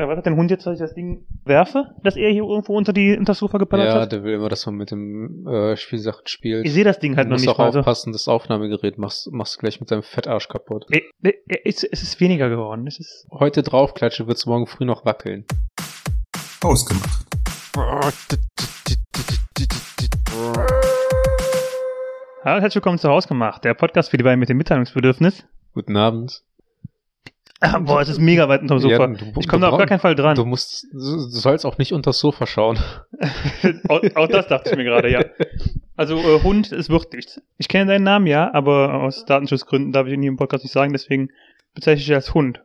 Ja, was hat der Hund jetzt, dass ich das Ding werfe, dass er hier irgendwo unter, die, unter das Sofa geballert Ja, hat? der will immer, dass man mit dem äh, Spielsachen spielt. Ich sehe das Ding halt du noch musst nicht auch mal. so. aufpassen, das Aufnahmegerät machst, machst du gleich mit deinem Fettarsch kaputt. Ey, ey, Es, es ist weniger geworden. Es ist. Heute draufklatsche, wird's morgen früh noch wackeln. Ausgemacht. Hallo herzlich willkommen zu Hausgemacht, der Podcast für die beiden mit dem Mitteilungsbedürfnis. Guten Abend. Ah, boah, es ist mega weit unterm Sofa. Ja, du- ich komme da auf gar keinen Fall dran. Du musst, du sollst auch nicht unter das Sofa schauen. auch, auch das dachte ich mir gerade, ja. Also äh, Hund, es wird nichts. Ich kenne deinen Namen, ja, aber aus Datenschutzgründen darf ich ihn hier im Podcast nicht sagen, deswegen bezeichne ich dich als Hund.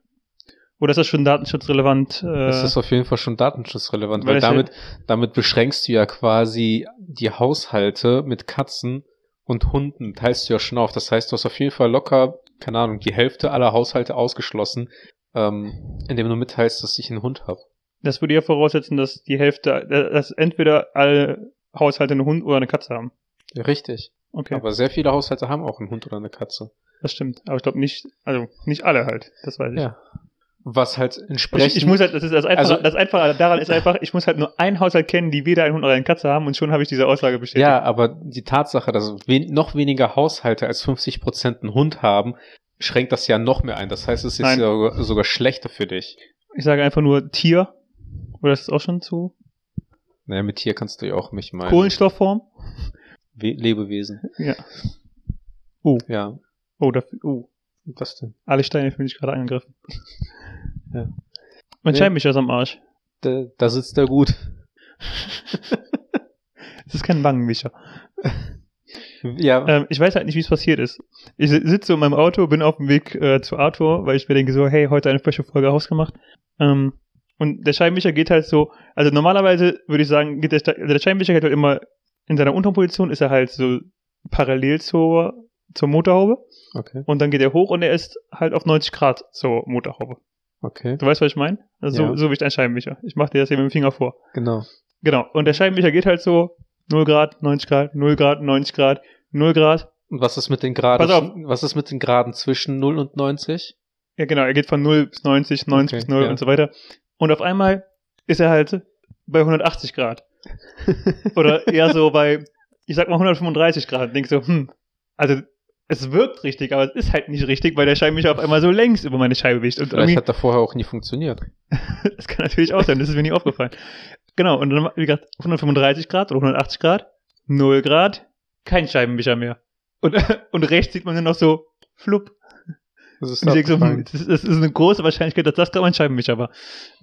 Oder ist das schon datenschutzrelevant? Äh, Das ist auf jeden Fall schon datenschutzrelevant, Weil weil damit, damit beschränkst du ja quasi die Haushalte mit Katzen und Hunden, teilst du ja schon auf. Das heißt, du hast auf jeden Fall locker, keine Ahnung, die Hälfte aller Haushalte ausgeschlossen, ähm, indem du mitteilst, dass ich einen Hund habe. das würde ja voraussetzen, dass die Hälfte, äh, dass entweder alle Haushalte einen Hund oder eine Katze haben. Richtig. Okay, Aber sehr viele Haushalte haben auch einen Hund oder eine Katze. das stimmt. Aber ich glaube nicht, also nicht alle halt, das weiß ich. Ja. Was halt entsprechend. Ich, ich muss halt, das ist das Einfache, Also- das Einfache daran ist einfach, ich muss halt nur einen Haushalt kennen, die weder einen Hund oder eine Katze haben und schon habe ich diese Aussage bestätigt. Ja, aber die Tatsache, dass wen noch weniger Haushalte als 50 Prozent einen Hund haben, schränkt das ja noch mehr ein. Das heißt, es ist Nein. ja sogar, schlechter für dich. Ich sage einfach nur Tier. Oder ist das auch schon zu? Naja, mit Tier kannst du ja auch mich meinen. Kohlenstoffform? We Lebewesen. Ja. Oh, Ja. oh, dafür, oh. Was denn? Alle Steine fühlen sich gerade angegriffen. Ja. Mein Nee. Scheibenwischer ist am Arsch. Da, da sitzt er gut. Es ist kein Wangenwischer. Ja. Ähm, ich weiß halt nicht, wie es passiert ist. Ich si- sitze so in meinem Auto, bin auf dem Weg äh, zu Arthur, weil ich mir denke so, hey, heute eine frische Folge ausgemacht. Ähm, und der Scheibenwischer geht halt so, also normalerweise würde ich sagen, geht der, also der Scheibenwischer geht halt immer in seiner unteren Position, ist er halt so parallel zur, zur Motorhaube Okay. und dann geht er hoch und er ist halt auf 90 Grad zur Motorhaube. Okay. Du weißt, was ich meine? Also Ja. so, so wie ein Scheibenwischer. Ich mache dir das hier mit dem Finger vor. Genau. Genau. Und der Scheibenwischer geht halt so 0 Grad, 90 Grad, 0 Grad, 90 Grad, 0 Grad. Und was ist mit den Graden? Pass auf. Was ist mit den Graden zwischen 0 und 90? Ja, genau. Er geht von 0 bis 90, 90 Okay, bis 0 ja. und so weiter. Und auf einmal ist er halt bei 180 Grad. Oder eher so bei, ich sag mal 135 Grad. Denk so, hm, also es wirkt richtig, aber es ist halt nicht richtig, weil der Scheibenwischer auf einmal so längs über meine Scheibe wischt. Und Vielleicht hat er vorher auch nie funktioniert. das kann natürlich auch sein, das ist mir nie aufgefallen. Genau, und dann, wie gesagt, 135 Grad oder 180 Grad, 0 Grad, kein Scheibenwischer mehr. Und, und rechts sieht man nur noch so, flupp. Das ist so, hm, das ist, eine große Wahrscheinlichkeit, dass das gerade mein Scheibenwischer war.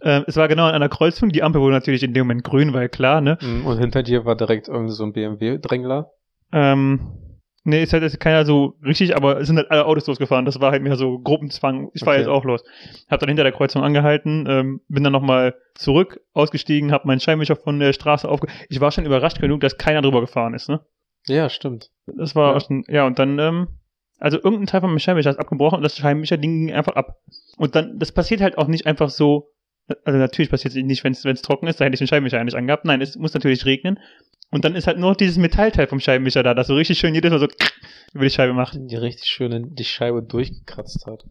Ähm, es war genau an einer Kreuzung, die Ampel wurde natürlich in dem Moment grün, weil klar, ne? Mm, Und hinter dir war direkt irgendwie so ein BMW-Drängler. Ähm, nee, ist halt jetzt keiner so richtig, aber es sind halt alle Autos losgefahren. Das war halt mehr so Gruppenzwang. Ich war Okay. jetzt auch los. Hab dann hinter der Kreuzung angehalten, ähm, bin dann nochmal zurück, ausgestiegen, hab meinen Scheibenwischer von der Straße aufge... Ich war schon überrascht genug, dass keiner drüber gefahren ist, ne? Ja, stimmt. Das war Ja. schon, ja, und dann, ähm, also irgendein Teil von meinem Scheibenwischer ist abgebrochen und das Scheibenwischer-Ding ging einfach ab. Und dann, das passiert halt auch nicht einfach so, also natürlich passiert es nicht, wenn es trocken ist, da hätte ich den Scheibenwischer ja nicht angehabt. Nein, es muss natürlich regnen. Und dann ist halt nur noch dieses Metallteil vom Scheibenwischer da, das so richtig schön jedes Mal so über die Scheibe macht. Die richtig schön die Scheibe durchgekratzt hat.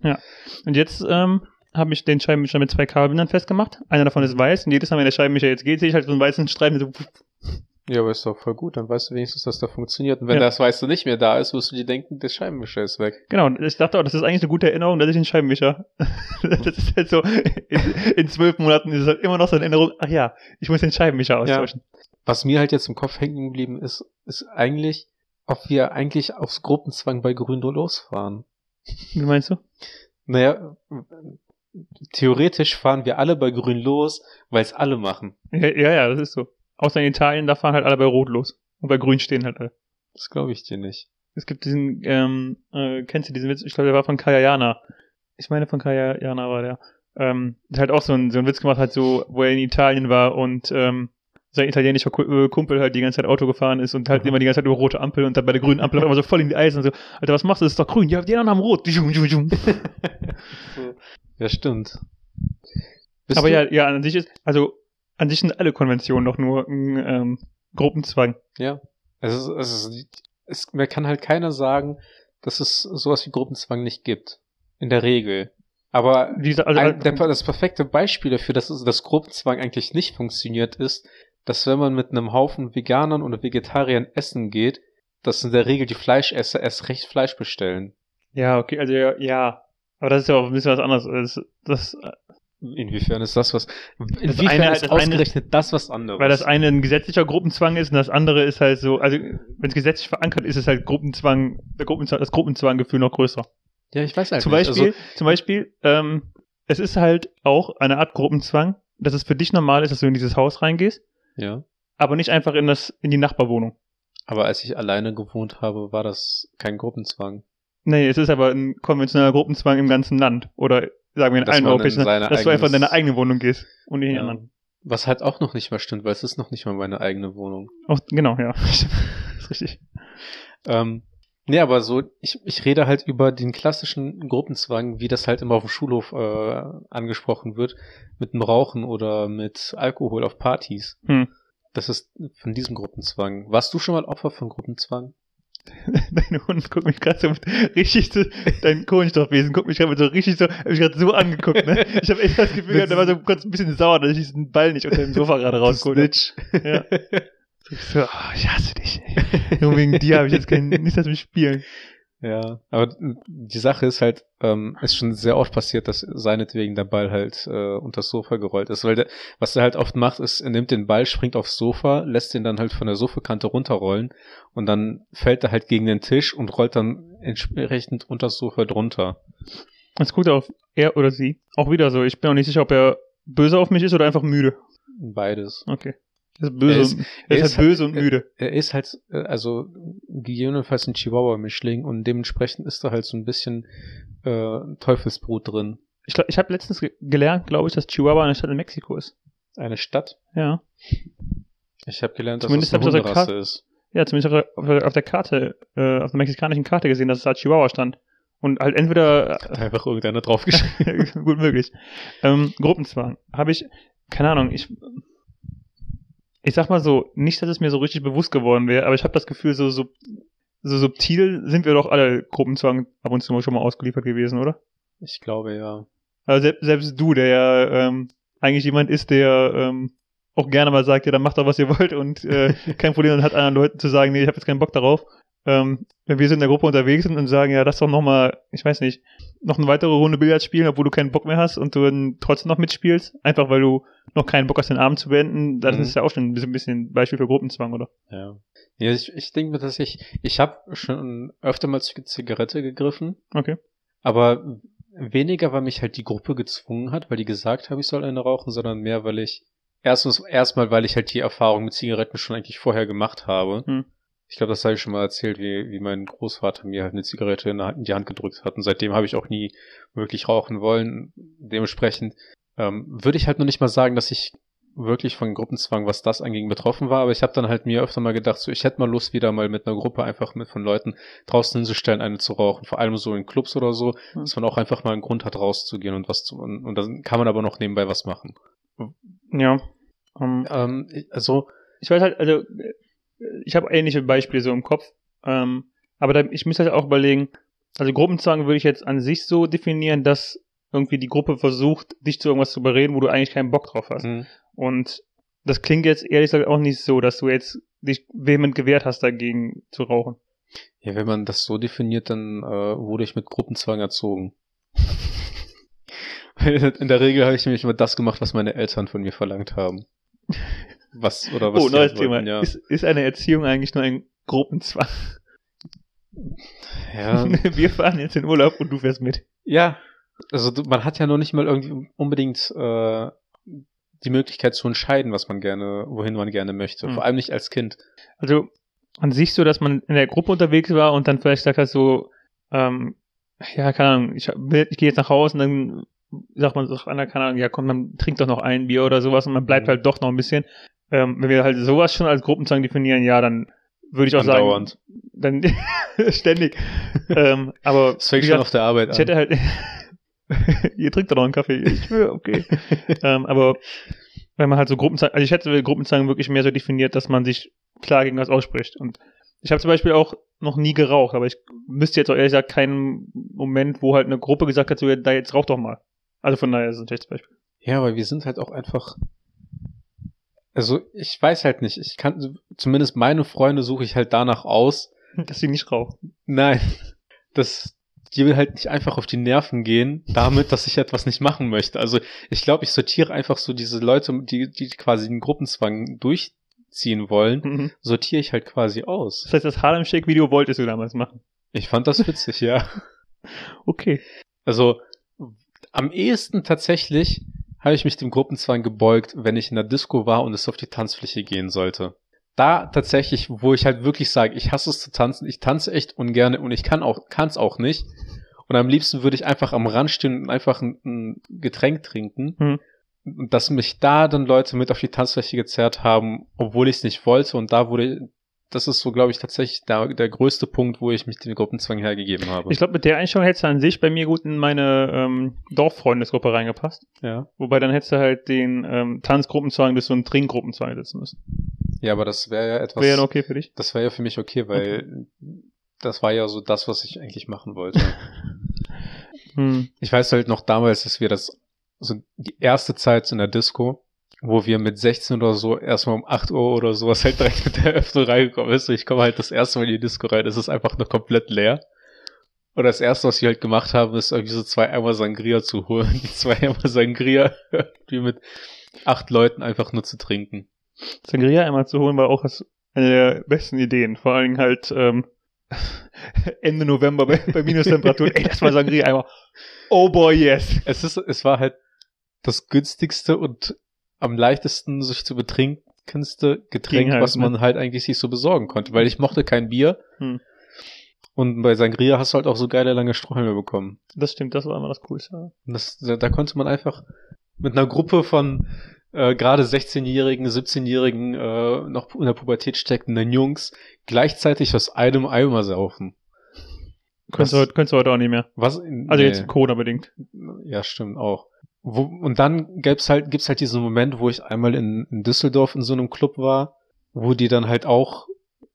Und jetzt, ähm, habe ich den Scheibenwischer mit zwei Kabelbindern festgemacht. Einer davon ist weiß und jedes Mal, wenn der Scheibenwischer jetzt geht, sehe ich halt so einen weißen Streifen, so, Ja, aber ist doch voll gut. Dann weißt du wenigstens, dass das funktioniert. Und wenn Ja. das weißt du nicht mehr da ist, wirst du dir denken, der Scheibenwischer ist weg. Genau, und ich dachte auch, das ist eigentlich eine gute Erinnerung, dass ich den Scheibenwischer. das ist halt so, in, in zwölf Monaten ist es halt immer noch so eine Erinnerung, ach ja, ich muss den Scheibenwischer austauschen. Was mir halt jetzt im Kopf hängen geblieben ist, ist eigentlich, ob wir eigentlich aufs Gruppenzwang bei Grün losfahren. Wie meinst du? Naja, theoretisch fahren wir alle bei Grün los, weil es alle machen. Ja, ja, ja, das ist so. Außer in Italien, da fahren halt alle bei Rot los. Und bei Grün stehen halt alle. Das glaube ich dir nicht. Es gibt diesen, ähm, äh, kennst du diesen Witz? Ich glaube, der war von Kaya Jana. Ich meine, von Kaya Jana war der. Ähm, der hat auch so einen, so einen Witz gemacht, halt so, wo er in Italien war und, ähm, sein italienischer äh, Kumpel halt die ganze Zeit Auto gefahren ist und halt Mhm. immer die ganze Zeit über rote Ampel und dann bei der grünen Ampel immer so voll in die Eisen und so, Alter, was machst du? Das ist doch grün. Ja, die anderen haben rot. Ja, stimmt. Bist Aber du- ja, ja, an sich ist, also, an sich sind alle Konventionen doch nur ein, ähm, Gruppenzwang. Ja. Es ist, es ist, es, mir kann halt keiner sagen, dass es sowas wie Gruppenzwang nicht gibt. In der Regel. Aber gesagt, also, ein, der, das perfekte Beispiel dafür, dass es- das Gruppenzwang eigentlich nicht funktioniert, ist, dass wenn man mit einem Haufen Veganern oder Vegetariern essen geht, dass in der Regel die Fleischesser erst recht Fleisch bestellen. ja, okay, also ja, ja. Aber das ist ja auch ein bisschen was anderes. Das, das, Inwiefern ist das was? Inwiefern eine- ist das eine- ausgerechnet das was anderes? weil das eine ein gesetzlicher Gruppenzwang ist und das andere ist halt so, also wenn es gesetzlich verankert ist, ist halt Gruppenzwang, Gruppenzwang, das Gruppenzwanggefühl noch größer. ja, ich weiß halt zum nicht. Beispiel, Also, zum Beispiel, ähm, es ist halt auch eine Art Gruppenzwang, dass es für dich normal ist, dass du in dieses Haus reingehst, ja. aber nicht einfach in das, in die Nachbarwohnung. Aber als ich alleine gewohnt habe, war das kein Gruppenzwang. Nee, es ist aber ein konventioneller Gruppenzwang im ganzen Land. Oder sagen wir in Dass allen europäischen Ländern, dass du einfach in deine eigene Wohnung gehst und in die Ja. anderen. Was halt auch noch nicht mal stimmt, weil es ist noch nicht mal meine eigene Wohnung. Auch, genau, ja. das ist richtig. Ähm, nee, aber so, ich, ich rede halt über den klassischen Gruppenzwang, wie das halt immer auf dem Schulhof äh, angesprochen wird, mit dem Rauchen oder mit Alkohol auf Partys. Hm. Das ist von diesem Gruppenzwang. Warst du schon mal Opfer von Gruppenzwang? Dein Hund guckt mich gerade so richtig so, dein Kohlenstoffwesen guckt mich gerade so richtig so, hab mich gerade so angeguckt, ne? Ich habe echt das Gefühl, gehabt, der war so kurz ein bisschen sauer, dass ich diesen Ball nicht unter dem Sofa gerade rausgeholt habe. Ja. So, ich oh, ich hasse dich. ey. Nur wegen dir habe ich jetzt kein, nichts mehr Spielen. Ja, aber die Sache ist halt, ähm, ist schon sehr oft passiert, dass seinetwegen der Ball halt äh, unter das Sofa gerollt ist. Weil der, was er halt oft macht, ist, er nimmt den Ball, springt aufs Sofa, lässt den dann halt von der Sofakante runterrollen und dann fällt er halt gegen den Tisch und rollt dann entsprechend unter das Sofa drunter. Jetzt guckt er auf er oder sie. Auch wieder so. Ich bin auch nicht sicher, ob er böse auf mich ist oder einfach müde. Beides. Okay. Er ist böse, Er ist- und, er er ist halt böse und müde. Er ist halt, äh, also gegebenenfalls ein Chihuahua-Mischling und dementsprechend ist da halt so ein bisschen äh, Teufelsbrut drin. Ich, glaub, ich habe letztens ge gelernt, glaube ich, dass Chihuahua eine Stadt in Mexiko ist. Eine Stadt. Ja. Ich habe gelernt, dass Zumindest das eine Hunderasse ist. Ja, zumindest auf der, auf der, auf der Karte, äh, auf der mexikanischen Karte gesehen, dass es da Chihuahua stand. Und halt entweder Hat einfach irgendeiner draufgeschrieben. gut möglich. Ähm, Gruppenzwang. Habe ich, keine Ahnung, ich ich sag mal so, nicht, dass es mir so richtig bewusst geworden wäre, aber ich habe das Gefühl, so, so, so subtil sind wir doch alle Gruppenzwang ab und zu mal schon mal ausgeliefert gewesen, oder? ich glaube, ja. Also selbst, selbst du, der ja ähm, eigentlich jemand ist, der ähm, auch gerne mal sagt, ja, dann macht doch, was ihr wollt und äh, kein Problem hat, anderen Leuten zu sagen, nee, ich habe jetzt keinen Bock darauf. Ähm, wenn wir so in der Gruppe unterwegs sind und sagen, ja, lass doch noch mal, ich weiß nicht, noch eine weitere Runde Billard spielen, obwohl du keinen Bock mehr hast und du dann trotzdem noch mitspielst, einfach weil du noch keinen Bock hast, den Abend zu beenden, dann Mhm. ist ja auch schon ein bisschen, ein Beispiel für Gruppenzwang, oder? Ja. Ja, ich, ich denke mir, dass ich, ich habe schon öfter mal zur Zigarette gegriffen, Okay. aber weniger, weil mich halt die Gruppe gezwungen hat, weil die gesagt haben, ich soll eine rauchen, sondern mehr, weil ich erstens erstmal, weil ich halt die Erfahrung mit Zigaretten schon eigentlich vorher gemacht habe. Hm. Ich glaube, das habe ich schon mal erzählt, wie, wie mein Großvater mir halt eine Zigarette in, die Hand gedrückt hat. Und seitdem habe ich auch nie wirklich rauchen wollen. Dementsprechend ähm, würde ich halt noch nicht mal sagen, dass ich wirklich von Gruppenzwang, was das anging, betroffen war. Aber ich habe dann halt mir öfter mal gedacht, so ich hätte mal Lust, wieder mal mit einer Gruppe einfach mit von Leuten draußen hinzustellen, eine zu rauchen. Vor allem so in Clubs oder so, Hm. dass man auch einfach mal einen Grund hat, rauszugehen und was zu. Und, und dann kann man aber noch nebenbei was machen. Ja. Ähm, Ähm, also, ich weiß halt, also ich habe ähnliche Beispiele so im Kopf, ähm, aber da, ich muss halt auch überlegen, also Gruppenzwang würde ich jetzt an sich so definieren, dass irgendwie die Gruppe versucht, dich zu irgendwas zu überreden, wo du eigentlich keinen Bock drauf hast. mh, Und das klingt jetzt ehrlich gesagt auch nicht so, dass du jetzt dich vehement gewehrt hast, dagegen zu rauchen. ja, wenn man das so definiert, dann äh, wurde ich mit Gruppenzwang erzogen. In der Regel habe ich nämlich immer das gemacht, was meine Eltern von mir verlangt haben. Was oder was oh, sie neues halt Thema. wollten, ja. Ist, ist eine Erziehung eigentlich nur ein Gruppenzwang? ja. Wir fahren jetzt in Urlaub und du fährst mit. Ja, also man hat ja noch nicht mal irgendwie unbedingt äh, die Möglichkeit zu entscheiden, was man gerne, wohin man gerne möchte. Hm. Vor allem nicht als Kind. Also an sich so, dass man in der Gruppe unterwegs war und dann vielleicht sagt halt so, ähm, ja, keine Ahnung, ich, ich gehe jetzt nach Hause und dann sagt man doch einer, keine Ahnung, ja komm, dann trink doch noch ein Bier oder sowas und man bleibt Mhm. halt doch noch ein bisschen. Ähm, wenn wir halt sowas schon als Gruppenzwang definieren, ja, dann würde ich auch sagen, Andauernd. dann ständig. ähm, aber Das fängt schon auf der Arbeit ich an. hätte halt, ihr trinkt doch noch einen Kaffee. Ich schwöre, okay. ähm, aber wenn man halt so Gruppenzwang, also ich hätte Gruppenzwang wirklich mehr so definiert, dass man sich klar gegen was ausspricht. Und Ich habe zum Beispiel auch noch nie geraucht, aber ich müsste jetzt auch ehrlich gesagt keinen Moment, wo halt eine Gruppe gesagt hat, so, da jetzt rauch doch mal. Also von daher ist es ein schlechtes Beispiel. Ja, aber wir sind halt auch einfach. Also ich weiß halt nicht. Ich kann zumindest meine Freunde suche ich halt danach aus. Dass sie nicht rauchen. Nein, dass die will halt nicht einfach auf die Nerven gehen, damit, dass ich etwas nicht machen möchte. Also ich glaube, ich sortiere einfach so diese Leute, die, die quasi den Gruppenzwang durchziehen wollen, Mhm. sortiere ich halt quasi aus. Das heißt, das Harlem Shake Video wolltest du damals machen. Ich fand das witzig, ja. Okay. Also am ehesten tatsächlich habe ich mich dem Gruppenzwang gebeugt, wenn ich in der Disco war und es auf die Tanzfläche gehen sollte. Da tatsächlich, wo ich halt wirklich sage, ich hasse es zu tanzen, ich tanze echt ungern und ich kann auch, kann es auch nicht. Und am liebsten würde ich einfach am Rand stehen und einfach ein, ein Getränk trinken. Hm. Und dass mich da dann Leute mit auf die Tanzfläche gezerrt haben, obwohl ich es nicht wollte. Und da wurde, das ist so, glaube ich, tatsächlich der, der größte Punkt, wo ich mich dem Gruppenzwang hergegeben habe. Ich glaube, mit der Einstellung hättest du an sich bei mir gut in meine ähm, Dorffreundesgruppe reingepasst. ja. Wobei dann hättest du halt den ähm, Tanzgruppenzwang bis so einen Trinkgruppenzwang setzen müssen. Ja, aber das wäre ja etwas. Wäre ja okay für dich. Das wäre ja für mich okay, weil das war ja so das, was ich eigentlich machen wollte. Hm. ich weiß halt noch damals, dass wir das, so die erste Zeit in der Disco, wo wir mit 16 oder so erstmal um 8 Uhr oder sowas halt direkt mit der Öffnung reingekommen ist. Ich komme halt das erste Mal in die Disco rein, es ist einfach noch komplett leer. Und das erste, was wir halt gemacht haben, ist irgendwie so zwei Eimer Sangria zu holen. Die zwei Eimer Sangria irgendwie mit acht Leuten einfach nur zu trinken. Sangria einmal zu holen war auch eine der besten Ideen. Vor allen Dingen halt ähm, Ende November bei, bei Minustemperaturen. Ey, das war Sangria einmal. Oh boy, yes. Es ist, es war halt das günstigste und am leichtesten sich zu betrinkenste Getränk, halt, was ne? man halt eigentlich sich so besorgen konnte, weil ich mochte kein Bier. Hm. Und bei Sangria hast du halt auch so geile lange Strohhalme bekommen. Das stimmt, das war immer das Coolste. Das, da, da konnte man einfach mit einer Gruppe von äh, gerade 16-jährigen, 17-jährigen, äh, noch in der Pubertät steckenden Jungs gleichzeitig aus einem Eimer saufen. Könntest du, könntest du heute auch nicht mehr. Was? Also nee. jetzt Corona-bedingt. Ja, stimmt auch. Wo, und dann gibt's halt, gibt's halt diesen Moment, wo ich einmal in, in Düsseldorf in so einem Club war, wo die dann halt auch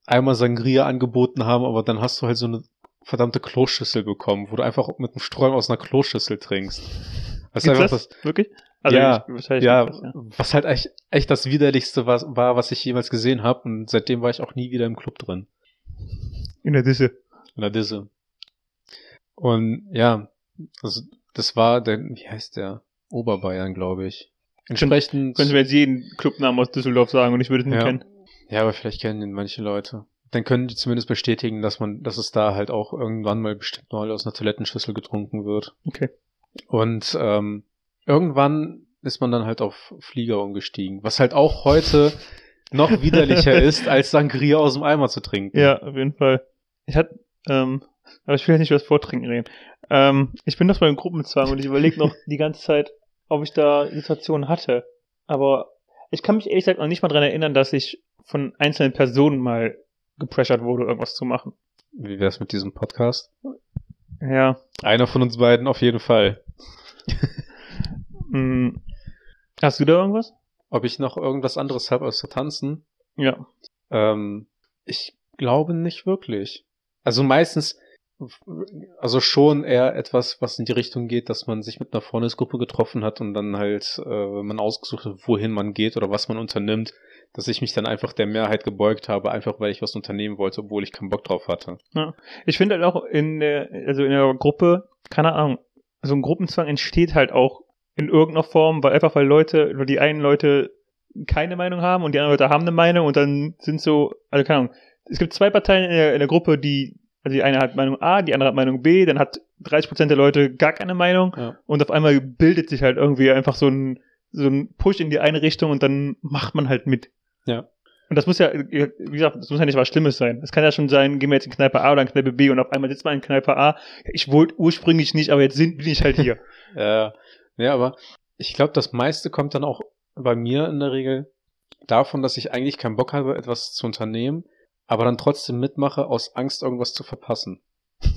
einmal Sangria angeboten haben, aber dann hast du halt so eine verdammte Kloschüssel bekommen, wo du einfach mit einem Strom aus einer Kloschüssel trinkst. Ist Gibt's einfach das? das, Wirklich? Ja, ich- ja, gibt's das, was halt echt, echt das widerlichste war, war, was ich jemals gesehen habe und seitdem war ich auch nie wieder im Club drin. In der Disse. In der Disse. Und ja, also das war der, wie heißt der? Oberbayern, glaube ich. Entsprechend. Könntest du mir jetzt jeden Clubnamen aus Düsseldorf sagen und ich würde nicht ja. kennen. ja, aber vielleicht kennen ihn manche Leute. Dann können die zumindest bestätigen, dass man, dass es da halt auch irgendwann mal bestimmt mal aus einer Toilettenschüssel getrunken wird. Okay. Und ähm, irgendwann ist man dann halt auf Flieger umgestiegen, was halt auch heute noch widerlicher ist, als Sangria aus dem Eimer zu trinken. Ja, auf jeden Fall. Ich hatte, ähm, aber ich will ja nicht über das Vortrinken reden. Ähm, ich bin doch beim Gruppenzwang und ich überlege noch die ganze Zeit, ob ich da Situationen hatte. Aber ich kann mich ehrlich gesagt noch nicht mal dran erinnern, dass ich von einzelnen Personen mal gepressured wurde, irgendwas zu machen. Wie wär's mit diesem Podcast? Ja. Einer von uns beiden auf jeden Fall. Mh, hast du da irgendwas? Ob ich noch irgendwas anderes habe als zu tanzen? Ja. Ähm, ich glaube nicht wirklich. Also meistens, also schon eher etwas, was in die Richtung geht, dass man sich mit einer Freundesgruppe getroffen hat und dann halt äh, man ausgesucht hat, wohin man geht oder was man unternimmt, dass ich mich dann einfach der Mehrheit gebeugt habe, einfach weil ich was unternehmen wollte, obwohl ich keinen Bock drauf hatte. Ich finde halt auch in der, also in der Gruppe, keine Ahnung, so ein Gruppenzwang entsteht halt auch in irgendeiner Form, weil einfach weil Leute, weil die einen Leute keine Meinung haben und die anderen Leute haben eine Meinung und dann sind so, also keine Ahnung, es gibt zwei Parteien in der, in der Gruppe, die, also die eine hat Meinung A, die andere hat Meinung B, dann hat 30% der Leute gar keine Meinung Ja. und auf einmal bildet sich halt irgendwie einfach so ein, so ein Push in die eine Richtung und dann macht man halt mit. Ja. Und das muss ja, wie gesagt, das muss ja nicht was Schlimmes sein. Es kann ja schon sein, gehen wir jetzt in Kneipe A oder in Kneipe B und auf einmal sitzt man in Kneipe A. Ich wollte ursprünglich nicht, aber jetzt sind, bin ich halt hier. Ja, aber ich glaube, das meiste kommt dann auch bei mir in der Regel davon, dass ich eigentlich keinen Bock habe, etwas zu unternehmen, aber dann trotzdem mitmache, aus Angst, irgendwas zu verpassen.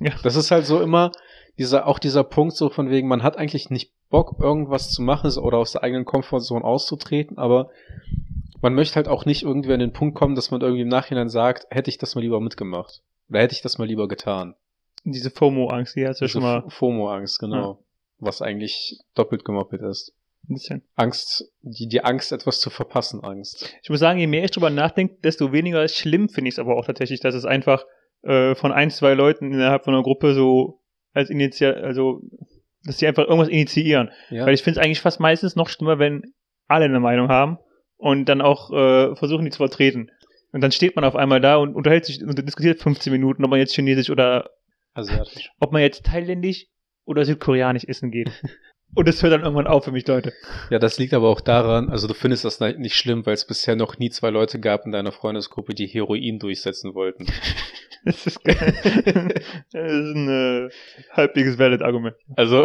Ja. Das ist halt so immer dieser, auch dieser Punkt so von wegen, man hat eigentlich nicht Bock, irgendwas zu machen oder aus der eigenen Komfortzone auszutreten, aber man möchte halt auch nicht irgendwie an den Punkt kommen, dass man irgendwie im Nachhinein sagt, hätte ich das mal lieber mitgemacht. Oder hätte ich das mal lieber getan. Diese FOMO-Angst, die hast du ja schon mal FOMO-Angst, genau. Was eigentlich doppelt gemoppelt ist. Ein bisschen. Angst, die, die Angst, etwas zu verpassen, Angst. Ich muss sagen, je mehr ich drüber nachdenke, desto weniger schlimm finde ich es aber auch tatsächlich, dass es einfach äh, von ein, zwei Leuten innerhalb von einer Gruppe so als Initial, also dass die einfach irgendwas initiieren. Ja. Weil ich finde es eigentlich fast meistens noch schlimmer, wenn alle eine Meinung haben und dann auch äh, versuchen, die zu vertreten. Und dann steht man auf einmal da und unterhält sich und diskutiert 15 Minuten, ob man jetzt Chinesisch oder Asiatisch. ob man jetzt thailändisch oder südkoreanisch essen geht. und das hört dann irgendwann auf für mich, Leute. Ja, das liegt aber auch daran, also du findest das nicht schlimm, weil es bisher noch nie zwei Leute gab in deiner Freundesgruppe, die Heroin durchsetzen wollten. Das ist geil. das ist ein äh, halbwegs valid Argument. Also,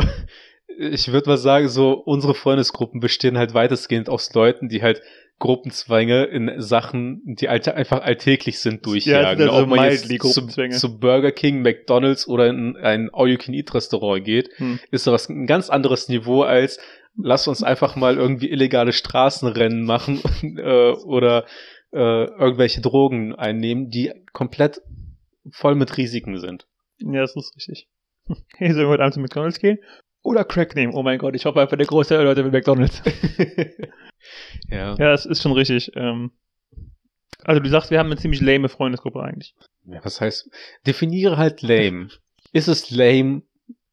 ich würde mal sagen, so unsere Freundesgruppen bestehen halt weitestgehend aus Leuten, die halt Gruppenzwänge in Sachen, die alte, einfach alltäglich sind, durchjagen. Ja, das sind also Ob man jetzt zu, zu Burger King, McDonalds oder in ein All-You-Can-Eat-Restaurant geht, Hm. ist sowas ein ganz anderes Niveau als lass uns einfach mal irgendwie illegale Straßenrennen machen äh, oder äh, irgendwelche Drogen einnehmen, die komplett voll mit Risiken sind. Ja, das ist richtig. Hey, sollen wir heute Abend zu McDonalds gehen? Oder Crack nehmen? Oh mein Gott, ich hoffe einfach der große Leute mit McDonalds. ja. ja, das ist schon richtig. Ähm, also du sagst, wir haben eine ziemlich lame Freundesgruppe eigentlich. Ja, was heißt, definiere halt lame. Ist es lame,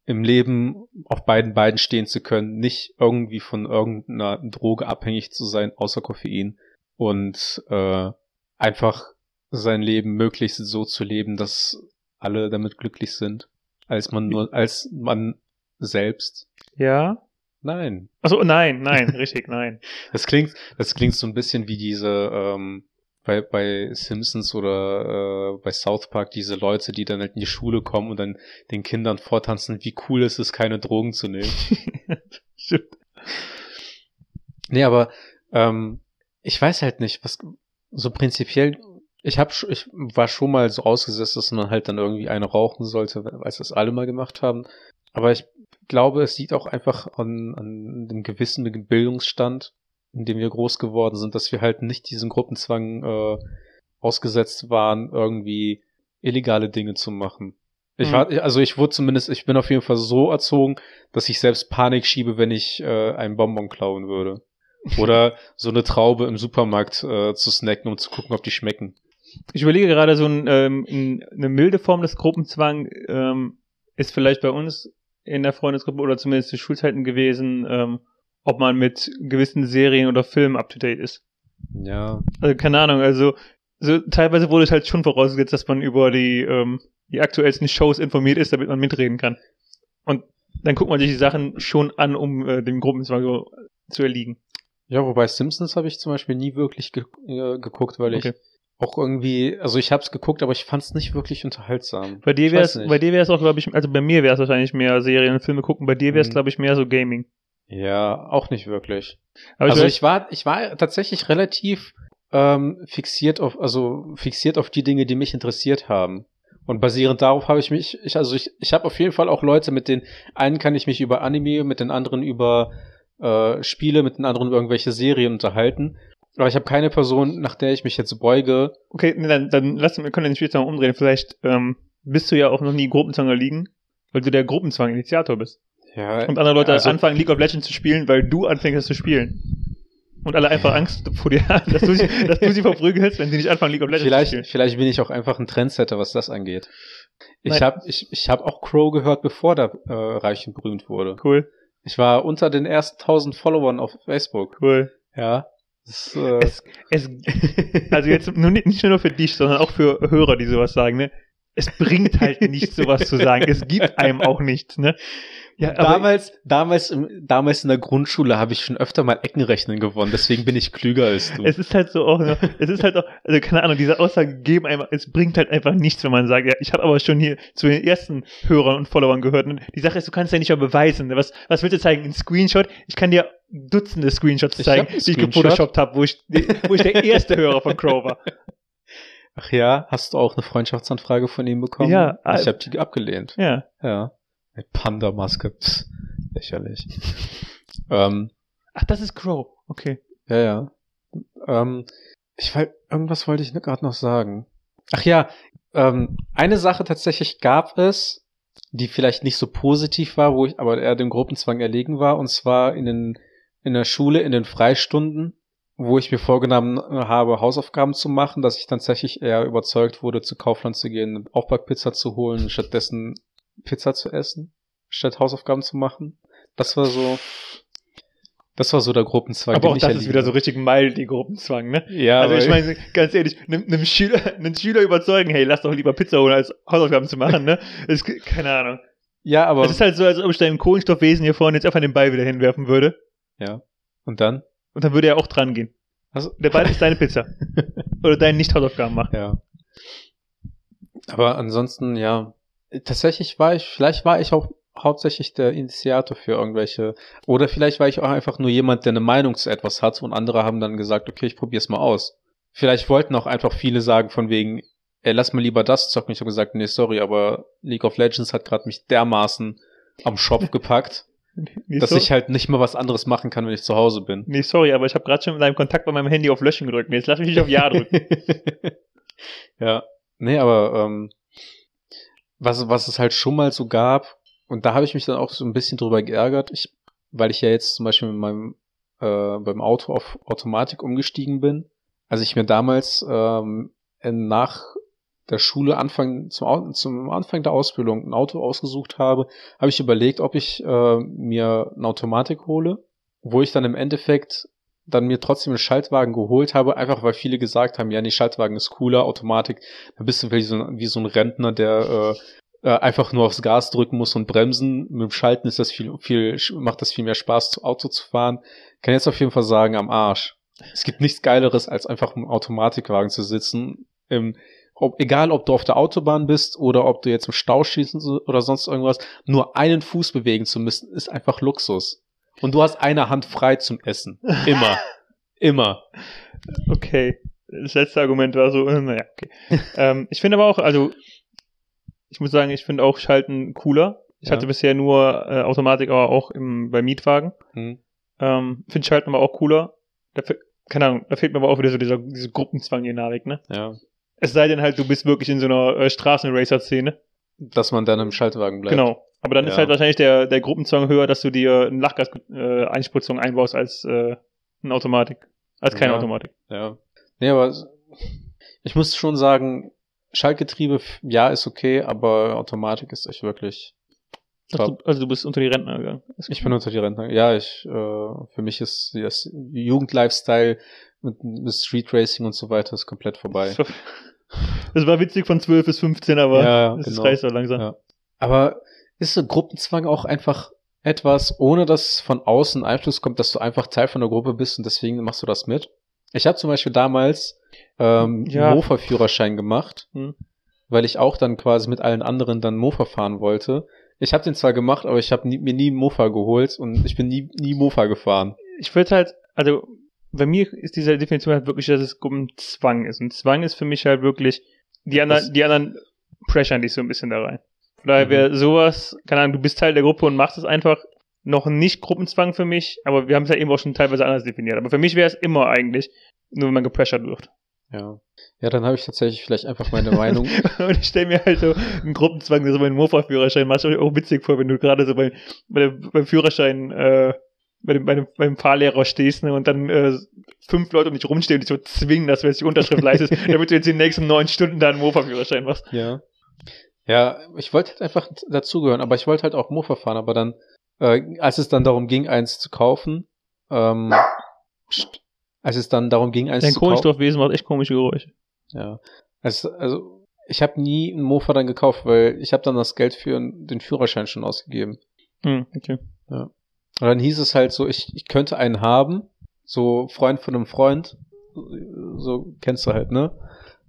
im Leben auf beiden Beinen stehen zu können, nicht irgendwie von irgendeiner Droge abhängig zu sein, außer Koffein und äh, einfach sein Leben möglichst so zu leben, dass alle damit glücklich sind, als man nur, als man selbst. Ja? Nein. Achso, nein, nein, richtig, nein. Das klingt, das klingt so ein bisschen wie diese, ähm, bei, bei Simpsons oder äh, bei South Park, diese Leute, die dann halt in die Schule kommen und dann den Kindern vortanzen, wie cool ist es, keine Drogen zu nehmen. Stimmt. nee, aber ähm, ich weiß halt nicht, was so prinzipiell, ich hab, ich war schon mal so ausgesetzt, dass man halt dann irgendwie eine rauchen sollte, als das alle mal gemacht haben. Aber ich glaube, es liegt auch einfach an, an dem gewissen Bildungsstand, in dem wir groß geworden sind, dass wir halt nicht diesem Gruppenzwang äh, ausgesetzt waren, irgendwie illegale Dinge zu machen. Ich Mhm. war, also ich wurde zumindest, ich bin auf jeden Fall so erzogen, dass ich selbst Panik schiebe, wenn ich äh, einen Bonbon klauen würde. Oder so eine Traube im Supermarkt äh, zu snacken, um zu gucken, ob die schmecken. Ich überlege gerade, so ein, ähm, ein, eine milde Form des Gruppenzwang ähm, ist vielleicht bei uns in der Freundesgruppe oder zumindest zu Schulzeiten gewesen, ähm, ob man mit gewissen Serien oder Filmen up to date ist. Ja, Also keine Ahnung, also so, teilweise wurde es halt schon vorausgesetzt, dass man über die, ähm, die aktuellsten Shows informiert ist, damit man mitreden kann. Und dann guckt man sich die Sachen schon an, um äh, dem Gruppenzwang so zu erliegen. Ja, wobei Simpsons habe ich zum Beispiel nie wirklich ge äh, geguckt, weil Okay. ich auch irgendwie, also ich habe es geguckt, aber ich fand es nicht wirklich unterhaltsam. Bei dir wäre es, bei dir wäre es auch, glaube ich, also bei mir wäre es wahrscheinlich mehr Serien und Filme gucken, bei dir wäre es, Mhm. glaube ich, mehr so Gaming. Ja, auch nicht wirklich. Aber also ich war, ich war tatsächlich relativ ähm, fixiert auf, also fixiert auf die Dinge, die mich interessiert haben. Und basierend darauf habe ich mich, ich, also ich, ich habe auf jeden Fall auch Leute, mit den einen kann ich mich über Anime, mit den anderen über äh, Spiele, mit den anderen über irgendwelche Serien unterhalten. Aber ich habe keine Person, nach der ich mich jetzt beuge. Okay, nee, dann, dann lass wir können den Spiel mal umdrehen. Vielleicht ähm, bist du ja auch noch nie Gruppenzwanger liegen, weil du der Gruppenzwang-Initiator bist. Ja, Und andere Leute also- anfangen, League of Legends zu spielen, weil du anfängst zu spielen. Und alle einfach Angst vor dir haben, dass du sie, dass du sie verprügelst, wenn sie nicht anfangen, League of Legends zu Vielleicht, spielen. vielleicht bin ich auch einfach ein Trendsetter, was das angeht. Ich habe ich, ich hab auch Crow gehört, bevor der äh, reich und berühmt wurde. Cool, Ich war unter den ersten 1000 Followern auf Facebook. cool. Ja. Das, äh, Es, es, also jetzt nur nicht, nur für dich, sondern auch für Hörer, die sowas sagen, ne? Es bringt halt nichts, sowas zu sagen. Es gibt einem auch nichts, ne? Ja, damals, damals, damals in der Grundschule habe ich schon öfter mal Eckenrechnen gewonnen, deswegen bin ich klüger als du. es ist halt so auch, ne, es ist halt auch, also keine Ahnung, diese Aussagen geben einfach, es bringt halt einfach nichts, wenn man sagt, ja, ich habe aber schon hier zu den ersten Hörern und Followern gehört. Und die Sache ist, du kannst ja nicht mal beweisen. ne? Was, was willst du zeigen? Ein Screenshot? Ich kann dir Dutzende Screenshots Ich zeigen, einen die ich gefotoshoppt habe, wo ich, wo ich der erste Hörer von Crow war. Ach ja, hast du auch eine Freundschaftsanfrage von ihm bekommen? Ja, Ich äh, habe die abgelehnt. Ja. Ja. Mit Panda-Maske. Lächerlich. ähm, Ach, das ist Crow. Okay. ja, ja. Ähm, ich weil irgendwas wollte ich gerade noch sagen. Ach ja, ähm, eine Sache tatsächlich gab es, die vielleicht nicht so positiv war, wo ich aber eher dem Gruppenzwang erlegen war, und zwar in den in der Schule in den Freistunden, wo ich mir vorgenommen habe, Hausaufgaben zu machen, dass ich tatsächlich eher überzeugt wurde, zu Kaufland zu gehen, Aufbackpizza zu holen, stattdessen Pizza zu essen, statt Hausaufgaben zu machen. Das war so, das war so der Gruppenzwang. Aber auch das ich ist wieder so richtig mild, die Gruppenzwang, ne? Ja, also ich meine, ganz ehrlich, einem, Schüler, einen Schüler überzeugen, hey, lass doch lieber Pizza holen, als Hausaufgaben zu machen, ne? Ist, keine Ahnung. ja, aber Das ist halt so, als ob ich deinem Kohlenstoffwesen hier vorne jetzt einfach den Ball wieder hinwerfen würde. Ja. Und dann? Und dann würde er auch dran gehen. Also, Der Ball ist deine Pizza. Oder deine Nicht-Hausaufgaben machen. Ja. Aber ansonsten, ja, tatsächlich war ich, vielleicht war ich auch hauptsächlich der Initiator für irgendwelche, oder vielleicht war ich auch einfach nur jemand, der eine Meinung zu etwas hat und andere haben dann gesagt, okay, ich probier's mal aus. Vielleicht wollten auch einfach viele sagen von wegen, ey, lass mal lieber das zocken. Ich habe gesagt, nee, sorry, aber League of Legends hat gerade mich dermaßen am Schopf gepackt, Nee, dass so- ich halt nicht mal was anderes machen kann, wenn ich zu Hause bin. nee, sorry, aber ich habe gerade schon mit deinem Kontakt bei meinem Handy auf Löschen gedrückt. Jetzt lass mich nicht auf Ja drücken. ja. Nee, aber ähm, was, was es halt schon mal so gab, und da habe ich mich dann auch so ein bisschen drüber geärgert, ich, weil ich ja jetzt zum Beispiel mit meinem äh, beim Auto auf Automatik umgestiegen bin. Als ich mir damals ähm, nach der Schule Anfang zum, zum Anfang der Ausbildung ein Auto ausgesucht habe, habe ich überlegt, ob ich äh, mir eine Automatik hole, wo ich dann im Endeffekt dann mir trotzdem einen Schaltwagen geholt habe, einfach weil viele gesagt haben, ja, nee, Schaltwagen ist cooler, Automatik, bist du wie so ein, wie so ein Rentner, der äh, äh, einfach nur aufs Gas drücken muss und bremsen. Mit dem Schalten ist das viel, viel, macht das viel mehr Spaß, Auto zu fahren. Kann jetzt auf jeden Fall sagen, am Arsch. Es gibt nichts Geileres, als einfach im Automatikwagen zu sitzen. Im, ob, egal, ob du auf der Autobahn bist oder ob du jetzt im Stau schießen oder sonst irgendwas, nur einen Fuß bewegen zu müssen, ist einfach Luxus. Und du hast eine Hand frei zum Essen. Immer. Immer. Okay. Das letzte Argument war so, äh, naja, okay. ähm, ich finde aber auch, also, ich muss sagen, ich finde auch Schalten cooler. Ich Ja. hatte bisher nur äh, Automatik, aber auch im, bei Mietwagen. Hm. Ähm, finde Schalten aber auch cooler. Da, fe- keine Ahnung, da fehlt mir aber auch wieder so dieser, diese Gruppenzwang-Dynamik, ne? Ja. Es sei denn halt, du bist wirklich in so einer äh, Straßenracer-Szene. Dass man dann im Schaltwagen bleibt. Genau. Aber dann ist Ja. halt wahrscheinlich der, der Gruppenzwang höher, dass du dir eine Lachgas-Einspritzung einbaust als äh, eine Automatik. Als keine Ja. Automatik. Ja. Nee, aber ich muss schon sagen, Schaltgetriebe, ja, ist okay, aber Automatik ist echt wirklich. Also, also du bist unter die Rentner gegangen. Ich bin unter die Rentner. Ja, ich, äh, für mich ist das Jugendlifestyle mit, mit Street Racing und so weiter ist komplett vorbei. Das war witzig von 12 bis 15, aber Ja, es genau. reicht so langsam. Ja. Aber ist so Gruppenzwang auch einfach etwas, ohne dass von außen Einfluss kommt, dass du einfach Teil von der Gruppe bist und deswegen machst du das mit? Ich habe zum Beispiel damals ähm, Ja. Mofa-Führerschein gemacht, Hm. weil ich auch dann quasi mit allen anderen dann Mofa fahren wollte. Ich habe den zwar gemacht, aber ich habe mir nie einen Mofa geholt und ich bin nie, nie Mofa gefahren. Ich würde halt, also bei mir ist diese Definition halt wirklich, dass es Gruppenzwang ist. Und Zwang ist für mich halt wirklich, die anderen, Das- die anderen pressern dich so ein bisschen da rein. Von daher Mhm. wäre sowas, keine Ahnung, du bist Teil der Gruppe und machst es einfach noch nicht Gruppenzwang für mich, aber wir haben es ja eben auch schon teilweise anders definiert. Aber für mich wäre es immer eigentlich, nur wenn man gepressert wird. Ja. Ja, dann habe ich tatsächlich vielleicht einfach meine Meinung. Und ich stelle mir halt so einen Gruppenzwang, so beim Mofa-Führerschein, machst du auch witzig vor, wenn du gerade so bei, beim Führerschein, äh, bei dem, bei dem, beim Fahrlehrer stehst, ne, und dann äh, fünf Leute um dich rumstehen und dich so zwingen, dass du jetzt die Unterschrift leistest, damit du jetzt die nächsten neun Stunden da einen Mofa-Führerschein machst. Ja. Ja, ich wollte halt einfach dazugehören, aber ich wollte halt auch Mofa fahren, aber dann, äh, als es dann darum ging, eins zu kaufen, ähm, als es dann darum ging, eins Dein zu kaufen, Kohlenstoffwesen macht echt komische Geräusche. ja, als, also ich habe nie einen Mofa dann gekauft, weil ich habe dann das Geld für den Führerschein schon ausgegeben. Hm, okay. Und dann hieß es halt so, ich, ich könnte einen haben, so Freund von einem Freund, so kennst du halt, ne?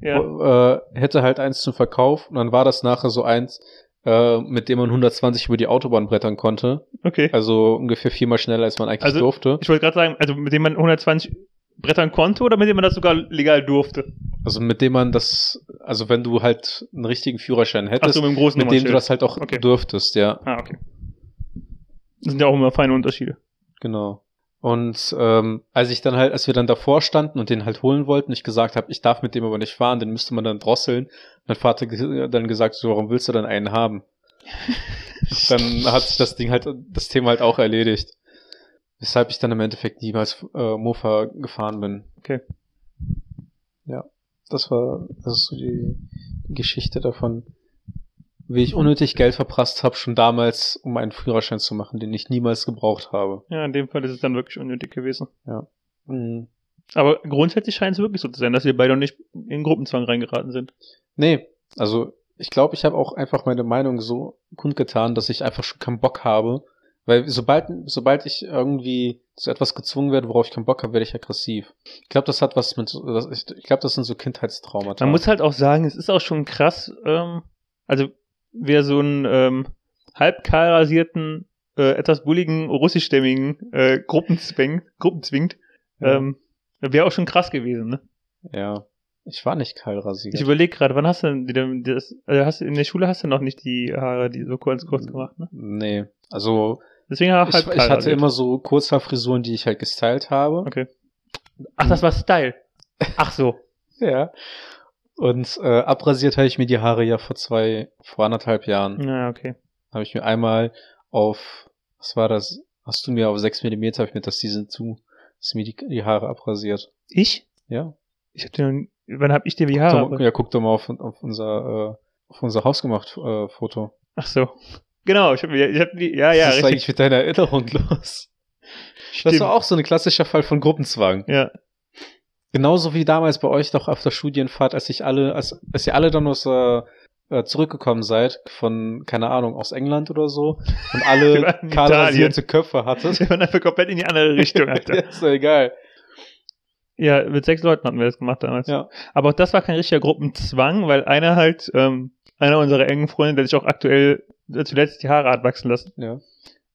Ja. äh, hätte halt eins zum Verkauf und dann war das nachher so eins, äh, mit dem man 120 über die Autobahn brettern konnte. Okay. Also ungefähr viermal schneller, als man eigentlich Also- durfte. Ich wollte gerade sagen, also mit dem man 120 brettern konnte oder mit dem man das sogar legal durfte? Also mit dem man das, also wenn du halt einen richtigen Führerschein Ach hättest, so, mit dem mit dem du das halt auch Okay. dürftest, ja, Ah, okay. Das sind ja auch immer feine Unterschiede. genau. Und ähm, als ich dann halt, als wir dann davor standen und den halt holen wollten, ich gesagt habe, ich darf mit dem aber nicht fahren, den müsste man dann drosseln. Mein Vater dann gesagt, so, warum willst du dann einen haben? dann hat sich das Ding halt, das Thema halt auch erledigt. Weshalb ich dann im Endeffekt niemals äh, Mofa gefahren bin. Okay. Ja, das war, das ist so die Geschichte davon, wie ich unnötig Geld verprasst habe, schon damals, um einen Führerschein zu machen, den ich niemals gebraucht habe. Ja, in dem Fall ist es dann wirklich unnötig gewesen. Mhm. Aber grundsätzlich scheint es wirklich so zu sein, dass wir beide noch nicht in Gruppenzwang reingeraten sind. Nee, also ich glaube, ich habe auch einfach meine Meinung so kundgetan, dass ich einfach schon keinen Bock habe. Weil sobald, sobald ich irgendwie zu etwas gezwungen werde, worauf ich keinen Bock habe, werde ich aggressiv. Ich glaube, das hat was mit, ich glaube, das sind so Kindheitstraumata. Man muss halt auch sagen, es ist auch schon krass, ähm, also wer so einen ähm, halb kahl rasierten, äh, etwas bulligen, russischstämmigen äh, Gruppen zwingt, Gruppen zwingt, Ja. ähm, wäre auch schon krass gewesen, ne? ja. Ich war nicht kahl rasiert. Ich überlege gerade, wann hast du denn die, das, also hast in der Schule hast du noch nicht die Haare, die so kurz kurz gemacht, ne? nee, also Deswegen auch ich, halb ich hatte rasiert. immer so Kurzhaarfrisuren, die ich halt gestylt habe. Okay. Ach, das war Style. Ach so. Ja. Und äh, abrasiert habe ich mir die Haare ja vor zwei, vor anderthalb Jahren. Ja, okay. Habe ich mir einmal auf, was war das? Hast du mir auf 6 mm habe ich mir das Season 2, hast mir die, die Haare abrasiert. Ich? Ja. Ich hab dir, wann hab ich dir die Guck Haare? doch, ja, guck doch mal auf, auf unser, äh, auf unser hausgemacht äh, Foto. Ach so. Genau, ich hab, mir- ich hab die, ja, ja, was ist richtig. eigentlich mit deiner Erinnerung los? Das Stimmt. war auch so ein klassischer Fall von Gruppenzwang. Ja, Genauso wie damals bei euch doch auf der Studienfahrt, als ich alle, als, als ihr alle dann aus äh, äh, zurückgekommen seid von, keine Ahnung, aus England oder so und alle waren in kahl Italien. rasierte Köpfe hattet. wir waren einfach komplett in die andere Richtung, ja, Alter. ist doch egal. Ja, mit sechs Leuten hatten wir das gemacht damals. Ja. Aber auch das war kein richtiger Gruppenzwang, weil einer halt, ähm, einer unserer engen Freunde, der sich auch aktuell zuletzt die Haare hat wachsen lassen, Ja.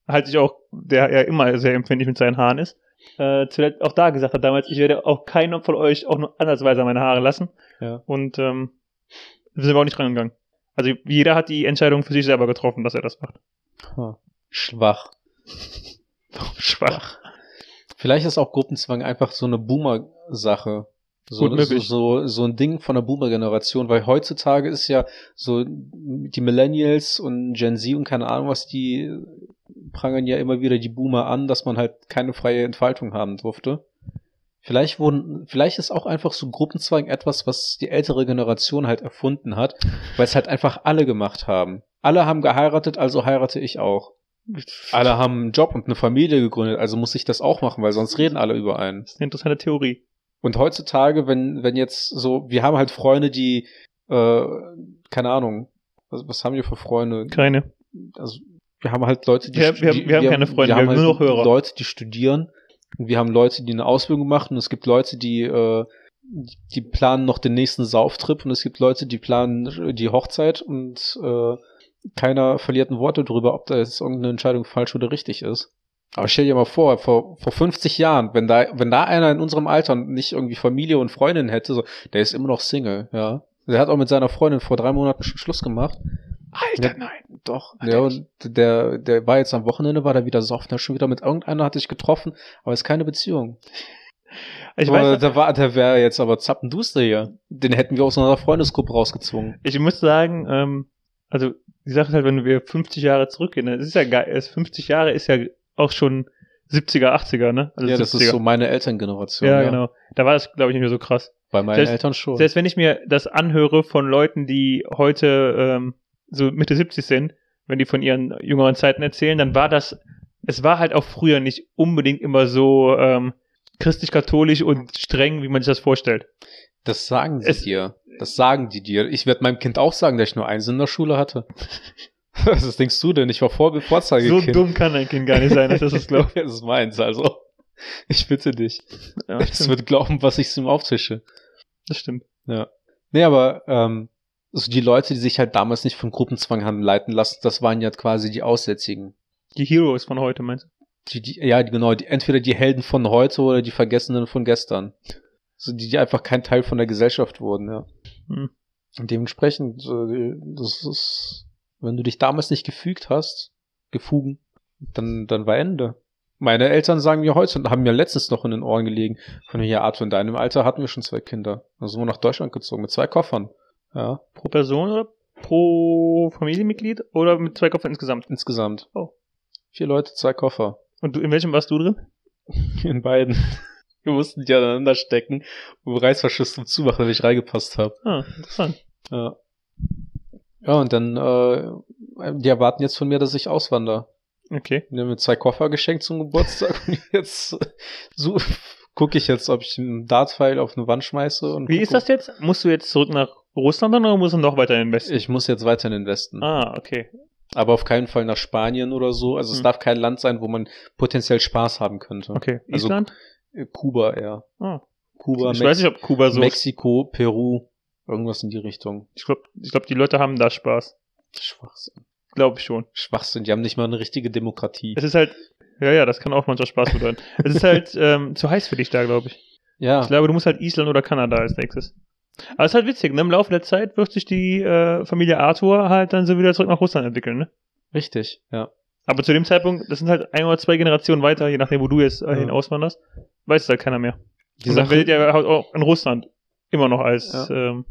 halt sich auch, der ja immer sehr empfindlich mit seinen Haaren ist, äh, zuletzt auch da gesagt hat damals, ich werde auch keinen von euch auch nur ansatzweise meine Haare lassen. Ja. Und ähm, wir sind aber auch nicht rangegangen. Also jeder hat die Entscheidung für sich selber getroffen, dass er das macht. Hm. Schwach. Schwach. Vielleicht ist auch Gruppenzwang einfach so eine Boomer-Sache. So, Gut so, möglich. so, so ein Ding von der Boomer-Generation, weil heutzutage ist ja so, die Millennials und Gen Z und keine Ahnung was, die prangern ja immer wieder die Boomer an, dass man halt keine freie Entfaltung haben durfte. Vielleicht wurden, vielleicht ist auch einfach so Gruppenzwang etwas, was die ältere Generation halt erfunden hat, weil es halt einfach alle gemacht haben. Alle haben geheiratet, also heirate ich auch. Alle haben einen Job und eine Familie gegründet, also muss ich das auch machen, weil sonst reden alle über einen. Das ist eine interessante Theorie. Und heutzutage, wenn, wenn jetzt so, wir haben halt Freunde, die, äh, keine Ahnung, was, was haben wir für Freunde? Keine. Also, wir haben halt Leute, die, Wir- wir haben- wir haben keine Freunde, wir haben nur noch Hörer. Leute, die studieren. Und wir haben Leute, die eine Ausbildung machen. Und es gibt Leute, die, äh, die planen noch den nächsten Sauftrip. Und es gibt Leute, die planen die Hochzeit. Und äh, keiner verliert ein Wort darüber, ob da jetzt irgendeine Entscheidung falsch oder richtig ist. Aber stell dir mal vor, vor, vor 50 Jahren, wenn da, wenn da einer in unserem Alter nicht irgendwie Familie und Freundin hätte, so, der ist immer noch Single, ja. Der hat auch mit seiner Freundin vor drei Monaten Sch- Schluss gemacht. Alter, Ja. nein. Doch. Ja, und der, der war jetzt am Wochenende, war der wieder soft, hat schon wieder mit irgendeiner hatte ich getroffen, aber ist keine Beziehung. Ich aber weiß, der war, der wäre jetzt aber zappenduster hier. Den hätten wir aus unserer Freundesgruppe rausgezwungen. ich muss sagen, ähm, also die Sache ist halt, wenn wir 50 Jahre zurückgehen, das ist ja geil, es- 50 Jahre ist ja auch schon 70er, 80er, ne? Also ja, das 70er. ist so meine Elterngeneration. ja, genau. Da war das, glaube ich, nicht mehr so krass. Bei meinen Selbst- Eltern schon. Selbst wenn ich mir das anhöre von Leuten, die heute ähm, so Mitte 70 sind, wenn die von ihren jüngeren Zeiten erzählen, dann war das, es war halt auch früher nicht unbedingt immer so ähm, christlich-katholisch und streng, wie man sich das vorstellt. Das sagen sie Es- dir. Das sagen die dir. Ich werde meinem Kind auch sagen, dass ich nur eins in der Schule hatte. Was denkst du denn? Ich war vor So Vorzeigekind. dumm kann ein Kind gar nicht sein, dass das ist, glaube das ist meins, also. Ich bitte dich. ich. Ja, Es wird glauben, was ich ihm auftische. das stimmt. Nee, aber ähm, also die Leute, die sich halt damals nicht von Gruppenzwang haben leiten lassen, das waren ja quasi die Aussätzigen. Die Heroes von heute, meinst du? Die, die, ja, die, genau, die, entweder die Helden von heute oder die Vergessenen von gestern. So, die, die einfach kein Teil von der Gesellschaft wurden, ja. Hm. Und dementsprechend, das ist, wenn du dich damals nicht gefügt hast, gefugen, dann, dann war Ende. Meine Eltern sagen mir heute und haben mir letztens noch in den Ohren gelegen, von mir, ja, Arthur, in deinem Alter hatten wir schon zwei Kinder. Dann sind wir nach Deutschland gezogen mit zwei Koffern. Ja, Pro Person oder pro Familienmitglied oder mit zwei Koffern insgesamt? insgesamt. Oh. Vier Leute, zwei Koffer. Und du, in welchem warst du drin? In beiden. Wir mussten die aneinander stecken und Reißverschluss zum Zumachen, wenn ich reingepasst habe. Ah, interessant. Ja. Ja, und dann, äh, die erwarten jetzt von mir, dass ich auswandere. Okay. Die haben mir zwei Koffer geschenkt zum Geburtstag und jetzt so gucke ich jetzt, ob ich einen Dartpfeil auf eine Wand schmeiße. Und Wie ist das jetzt? Musst du jetzt zurück nach Russland dann oder musst du noch weiter in den Westen? Ich muss jetzt weiter in den Westen. Ah, okay. Aber auf keinen Fall nach Spanien oder so. Also es Hm. darf kein Land sein, wo man potenziell Spaß haben könnte. Okay. Also Island? äh, Kuba eher. Ah. Kuba, Ich weiß nicht, ob Kuba so. Mexiko, Peru, irgendwas in die Richtung. Ich glaube, ich glaub, die Leute haben da Spaß. Schwachsinn. Glaube ich schon. Schwachsinn, die haben nicht mal eine richtige Demokratie. Es ist halt, ja, ja, das kann auch manchmal Spaß bedeuten. es ist halt ähm, zu heiß für dich da, glaube ich. Ja, Ich glaube, du musst halt Island oder Kanada als nächstes. Aber es ist halt witzig, ne? Im Laufe der Zeit wird sich die äh, Familie Arthur halt dann so wieder zurück nach Russland entwickeln, ne? richtig, ja. Aber zu dem Zeitpunkt, das sind halt ein oder zwei Generationen weiter, je nachdem, wo du jetzt äh, Ja. hin auswanderst, weiß es halt keiner mehr. Die Und dann Sache- werdet ihr halt auch in Russland immer noch als Ja. ähm,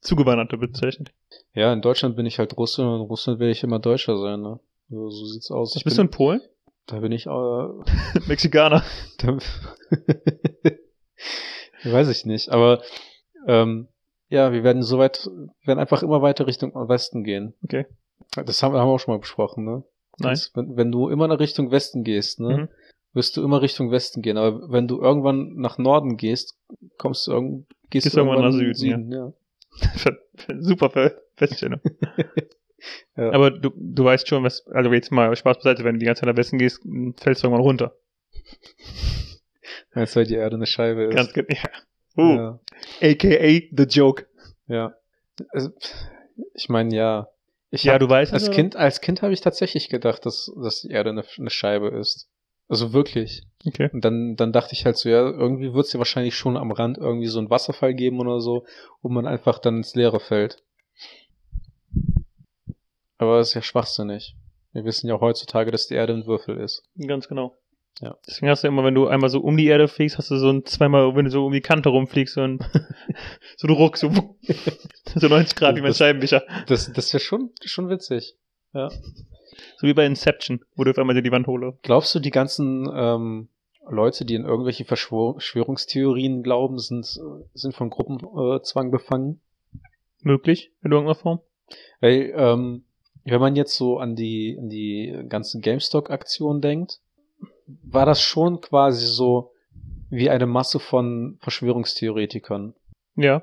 Zugewanderte bezeichnet. Ja, in Deutschland bin ich halt Russe und in Russland will ich immer Deutscher sein, ne? So, so sieht's aus. Was bist du in Polen? Da bin ich, äh, Mexikaner. weiß ich nicht, aber, ähm, ja, wir werden soweit, werden einfach immer weiter Richtung Westen gehen. Okay. Das haben, haben wir auch schon mal besprochen, ne? Nein. Das, wenn, wenn du immer nach Richtung Westen gehst, ne? Mhm. wirst du immer Richtung Westen gehen. Aber wenn du irgendwann nach Norden gehst, kommst du irgend, gehst Gehst du irgendwann irgendwann nach Süden, Süden ja. Super Fe- Feststellung. Ja. Aber du, du weißt schon, was, also jetzt mal Spaß beiseite, wenn du die ganze Zeit nach Westen gehst, fällst du irgendwann runter. Als weil die Erde eine Scheibe ist. Ganz, ge- ja. Uh, ja. AKA The Joke. ja. Also, ich meine, ja. Ich Ja, hab, du weißt als oder? Kind, als Kind habe ich tatsächlich gedacht, dass, dass die Erde eine, eine Scheibe ist. Also wirklich. Okay. Und dann, dann dachte ich halt so, ja, irgendwie wird es ja wahrscheinlich schon am Rand irgendwie so einen Wasserfall geben oder so, wo man einfach dann ins Leere fällt. Aber das ist ja schwachsinnig. Wir wissen ja auch heutzutage, dass die Erde ein Würfel ist. Ganz genau. Ja. Deswegen hast du immer, wenn du einmal so um die Erde fliegst, hast du so ein zweimal, wenn du so um die Kante rumfliegst, so ein, so ein Ruck, so, so 90 Grad wie mein Das- Scheibenwischer. Das, das wäre schon, schon witzig. Ja. So wie bei Inception, wo du auf einmal dir die Wand hole. Glaubst du, die ganzen ähm, Leute, die in irgendwelche Verschwör Verschwörungstheorien glauben, sind, sind von Gruppenzwang befangen? Möglich, in irgendeiner Form? Weil, ähm, wenn man jetzt so an die, an die ganzen GameStop-Aktionen denkt, war das schon quasi so wie eine Masse von Verschwörungstheoretikern. Ja.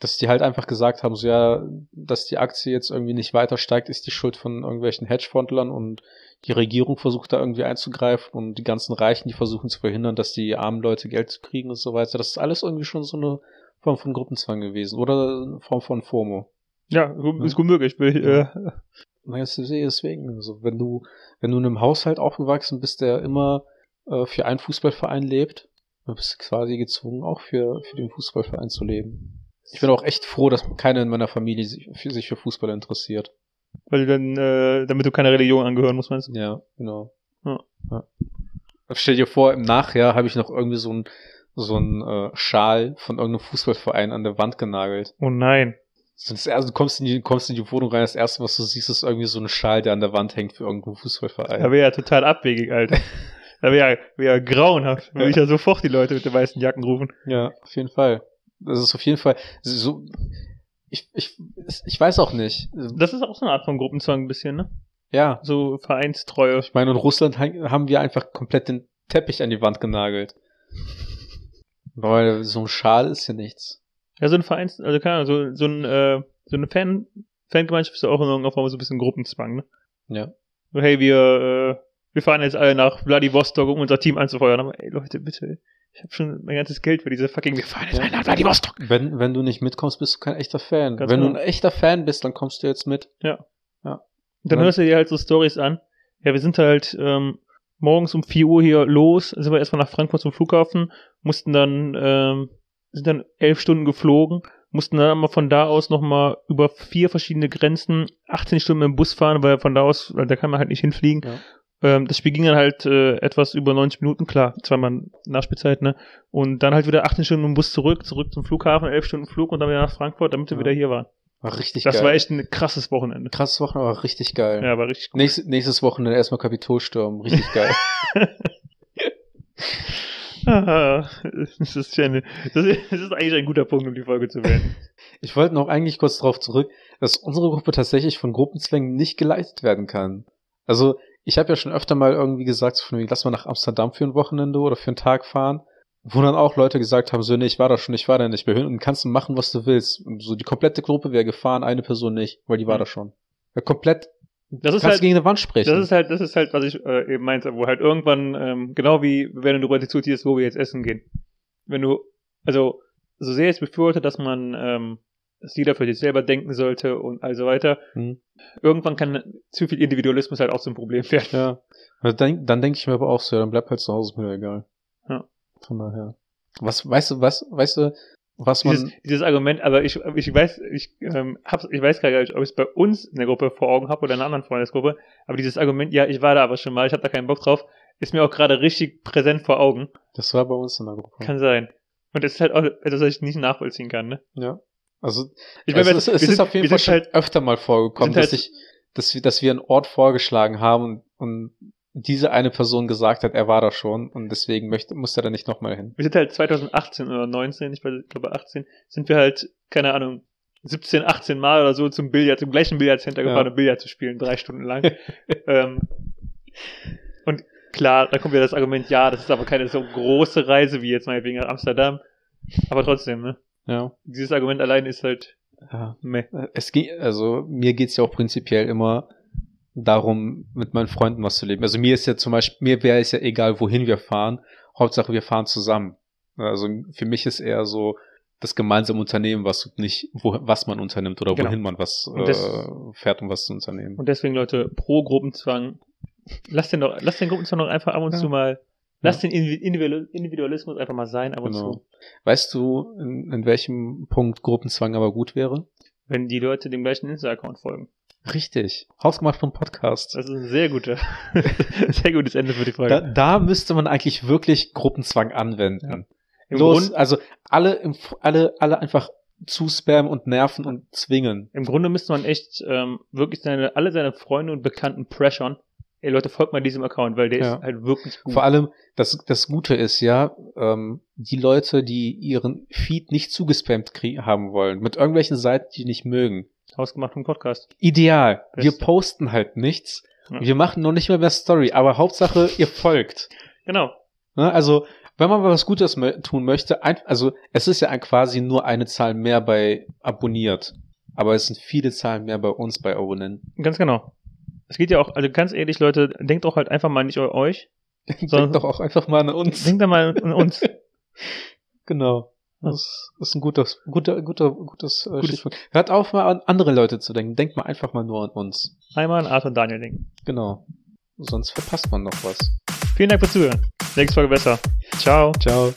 Dass die halt einfach gesagt haben, so ja, dass die Aktie jetzt irgendwie nicht weiter steigt, ist die Schuld von irgendwelchen Hedgefondlern und die Regierung versucht da irgendwie einzugreifen und die ganzen Reichen, die versuchen zu verhindern, dass die armen Leute Geld zu kriegen und so weiter. Das ist alles irgendwie schon so eine Form von Gruppenzwang gewesen oder eine Form von FOMO. Ja, ist gut möglich. Ich, äh, Na, jetzt sehe ich deswegen. Also, wenn du, wenn du in einem Haushalt aufgewachsen bist, der immer äh, für einen Fußballverein lebt, dann bist du quasi gezwungen, auch für, für den Fußballverein zu leben. Ich bin auch echt froh, dass keiner in meiner Familie sich für, sich für Fußball interessiert. weil du dann, äh, damit du keiner Religion angehören musst, meinst du? Ja, genau. Ja. Ja. Stell dir vor, im Nachjahr habe ich noch irgendwie so ein so ein äh, Schal von irgendeinem Fußballverein an der Wand genagelt. Oh nein. Das erste, du kommst in, die, kommst in die Wohnung rein, das erste, was du siehst, ist irgendwie so ein Schal, der an der Wand hängt für irgendeinen Fußballverein. Da wäre ja total abwegig, Alter. Da wäre ja, wär ja grauenhaft. Würde ich ja sofort die Leute mit den weißen Jacken rufen. Ja, auf jeden Fall. Das ist auf jeden Fall so. Ich, ich, ich weiß auch nicht. Das ist auch so eine Art von Gruppenzwang ein bisschen, ne? Ja. So Vereinstreue. Ich meine, in Russland ha- haben wir einfach komplett den Teppich an die Wand genagelt. Weil so ein Schal ist ja nichts. Ja, so ein Vereins, also keine Ahnung, so, so ein, äh, so eine Fan, Fangemeinschaft ist ja auch in irgendeiner Form so ein bisschen Gruppenzwang, ne? Ja. So, hey, wir, äh, wir fahren jetzt alle nach Vladivostok, um unser Team anzufeuern. Aber ey, Leute, bitte, ich habe schon mein ganzes Geld für diese fucking, wir fahren jetzt Ja. alle nach Vladivostok. Wenn, wenn du nicht mitkommst, bist du kein echter Fan. Ganz wenn genau. du ein echter Fan bist, dann kommst du jetzt mit. Und dann Ja. hörst du dir halt so Stories an. Ja, wir sind halt ähm, morgens um 4 Uhr hier los, sind wir erstmal nach Frankfurt zum Flughafen, mussten dann, ähm, sind dann elf Stunden geflogen, mussten dann aber von da aus nochmal über vier verschiedene Grenzen 18 Stunden mit dem Bus fahren, weil von da aus, weil da kann man halt nicht hinfliegen. Ja. Ähm, das Spiel ging dann halt äh, etwas über 90 Minuten, klar, zweimal Nachspielzeit, ne? Und dann halt wieder 18 Stunden im Bus zurück, zurück zum Flughafen, 11 Stunden Flug und dann wieder nach Frankfurt, damit wir Ja. wieder hier waren. War richtig Das geil. war echt ein krasses Wochenende. krasses Wochenende, aber richtig geil. Ja, war richtig gut. Nächstes, nächstes Wochenende erstmal Kapitolsturm. Richtig geil. Ah, das ist, ja eine, das, ist, das ist eigentlich ein guter Punkt, um die Folge zu beenden. Ich wollte noch eigentlich kurz darauf zurück, dass unsere Gruppe tatsächlich von Gruppenzwängen nicht geleitet werden kann. Also, ich habe ja schon öfter mal irgendwie gesagt, so von wegen, lass mal nach Amsterdam für ein Wochenende oder für einen Tag fahren. Wo dann auch Leute gesagt haben, so, nee, ich war da schon, ich war da nicht mehr hin und kannst du machen, was du willst. Und so, die komplette Gruppe wäre gefahren, eine Person nicht, weil die war Mhm. da schon. Ja, komplett, Das ist kannst halt, gegen eine Wand sprechen. das ist halt, das ist halt, was ich äh, eben meinte, wo halt irgendwann, ähm, genau wie wenn du heute zuziehst, wo wir jetzt essen gehen. Wenn du, also, so sehr ich es befürworte, dass man, ähm, dass jeder für sich selber denken sollte und also weiter, Hm. irgendwann kann zu viel Individualismus halt auch zum Problem werden. Ja. Also dann dann denke ich mir aber auch so, ja, dann bleib halt zu Hause, ist mir egal. Ja. Von daher. Was, weißt du, was, weißt du, was man, Dieses, dieses Argument, aber ich, ich weiß, ich, ähm, hab's, ich weiß gar nicht, ob ich es bei uns in der Gruppe vor Augen habe oder in einer anderen Freundesgruppe, aber dieses Argument, ja, ich war da aber schon mal, ich habe da keinen Bock drauf, ist mir auch gerade richtig präsent vor Augen. das war bei uns in der Gruppe. Kann sein. Und das ist halt auch etwas, was ich nicht nachvollziehen kann, ne? ja. Also, Ich es, meine, ist, wir es sind- ist auf jeden Fall halt, öfter mal vorgekommen, wir dass ich, dass wir, dass wir einen Ort vorgeschlagen haben und, und diese eine Person gesagt hat, er war da schon und deswegen möchte, muss er da nicht nochmal hin. wir sind halt 2018 oder 19, ich weiß- ich glaube 18, sind wir halt, keine Ahnung, 17, 18 Mal oder so zum Billard, zum gleichen Billardcenter Ja. gefahren, um Billard zu spielen, drei Stunden lang. ähm, und klar, da kommt wieder das Argument, ja, das ist aber keine so große Reise wie jetzt meinetwegen nach Amsterdam. Aber trotzdem, ne? Ja. Dieses Argument allein ist halt ja. meh. Es ging, also mir geht's ja auch prinzipiell immer darum, mit meinen Freunden was zu leben. Also mir ist ja zum Beispiel, mir wäre es ja egal, wohin wir fahren. Hauptsache wir fahren zusammen. Also für mich ist eher so das gemeinsame Unternehmen, was nicht, wo, was man unternimmt oder Genau. wohin man was Und das- äh, fährt, um was zu unternehmen. Und deswegen, Leute, pro Gruppenzwang, lasst den doch, lasst den Gruppenzwang doch einfach ab und Ja. zu mal, lasst den Individu- Individu- Individualismus einfach mal sein, ab und Genau. zu. Weißt du, in, in welchem Punkt Gruppenzwang aber gut wäre? Wenn die Leute dem gleichen Insta-Account folgen. Richtig. Hausgemacht vom Podcast. Das ist ein sehr guter, sehr gutes Ende für die Folge. Da, da müsste man eigentlich wirklich Gruppenzwang anwenden. Im, Los, Grund, also alle, im, alle, alle einfach zuspammen und nerven und zwingen. Im Grunde müsste man echt ähm, wirklich seine, alle seine Freunde und Bekannten pressern. Ey Leute, folgt mal diesem Account, weil der Ja. ist halt wirklich gut. Vor allem, das, das Gute ist ja, ähm, die Leute, die ihren Feed nicht zugespammt haben wollen, mit irgendwelchen Seiten, die nicht mögen. Ausgemacht im Podcast. Ideal. Wir Beste. posten halt nichts. Ja. Wir machen noch nicht mal mehr Story, aber Hauptsache, ihr folgt. Genau. Ne? Also, wenn man mal was Gutes tun möchte, ein, also es ist ja ein, quasi nur eine Zahl mehr bei abonniert. Aber es sind viele Zahlen mehr bei uns bei Abonnenten. Ganz genau. Es geht ja auch, also ganz ehrlich, Leute, denkt doch halt einfach mal nicht an euch, Sondern- Denkt doch auch einfach mal an uns. denkt da mal an uns. Genau. Das ist ein gutes, guter, guter, gutes, äh, Gutes- Stichwort. Hört auf, mal an andere Leute zu denken. Denkt mal einfach mal nur an uns. Einmal an Arthur und Daniel denken. Genau. Sonst verpasst man noch was. Vielen Dank fürs Zuhören. Nächste Folge besser. Ciao. Ciao.